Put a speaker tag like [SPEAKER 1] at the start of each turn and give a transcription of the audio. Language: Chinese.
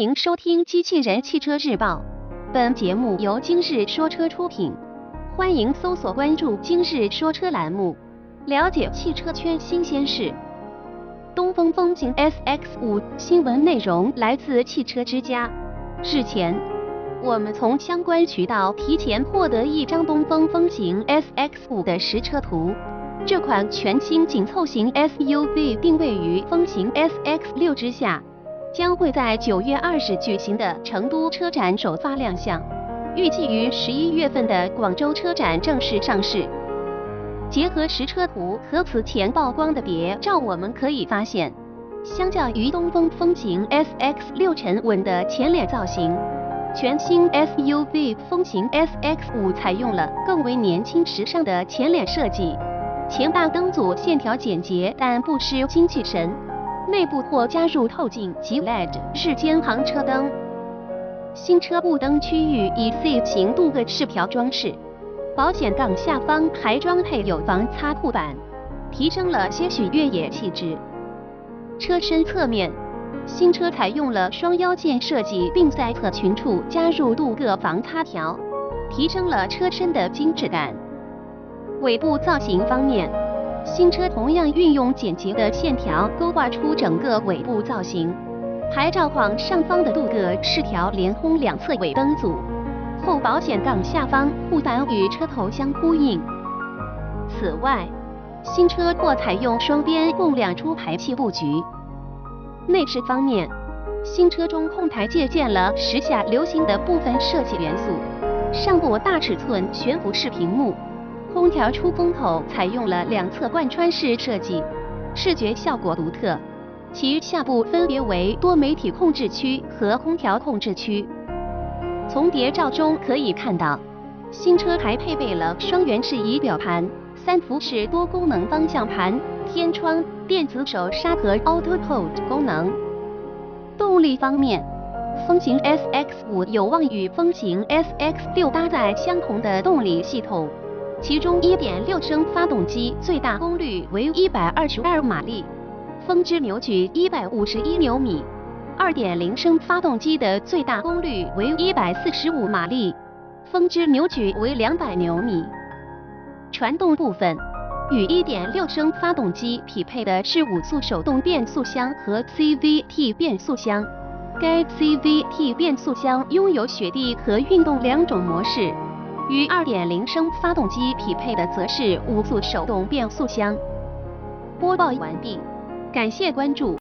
[SPEAKER 1] 迎收听《机器人汽车日报》，本节目由今日说车出品。欢迎搜索关注“今日说车”栏目，了解汽车圈新鲜事。东风风行 SX5 新闻内容来自汽车之家。日前，我们从相关渠道提前获得一张东风风行 SX5 的实车图。这款全新紧凑型 SUV 定位于风行 SX6 之下，将会在九月二日举行的成都车展首发亮相，预计于十一月份的广州车展正式上市。结合实车图和此前曝光的谍照，我们可以发现，相较于东风风行 S X 六沉稳的前脸造型，全新 SUV 风行 SX5 采用了更为年轻时尚的前脸设计。前大灯组线条简洁，但不失精气神。内部或加入透镜及 LED 日间行车灯。新车雾灯区域以 C 型镀铬饰条装饰，保险杠下方还装配有防擦护板，提升了些许越野气质。车身侧面，新车采用了双腰键设计，并在侧裙处加入镀铬防擦条，提升了车身的精致感。尾部造型方面，新车同样运用简洁的线条勾画出整个尾部造型。牌照框上方的镀铬饰条连通两侧尾灯组，后保险杠下方护板与车头相呼应。此外，新车或采用双边共两出排气布局。内饰方面，新车中控台借鉴了时下流行的部分设计元素，上部大尺寸悬浮式屏幕。空调出风口采用了两侧贯穿式设计，视觉效果独特。其下部分别为多媒体控制区和空调控制区。从谍照中可以看到，新车还配备了双圆式仪表盘、三辐式多功能方向盘、天窗、电子手刹和 Auto Hold 功能。动力方面，风行 SX5 有望与风行 SX6 搭载相同的动力系统。其中1.6升发动机最大功率为122马力，峰值扭矩151牛米；2.0升发动机的最大功率为145马力，峰值扭矩为200牛米。传动部分，与1.6升发动机匹配的是五速手动变速箱和 CVT 变速箱，该 CVT 变速箱拥有雪地和运动两种模式。与2.0升发动机匹配的则是五速手动变速箱。播报完毕，感谢关注。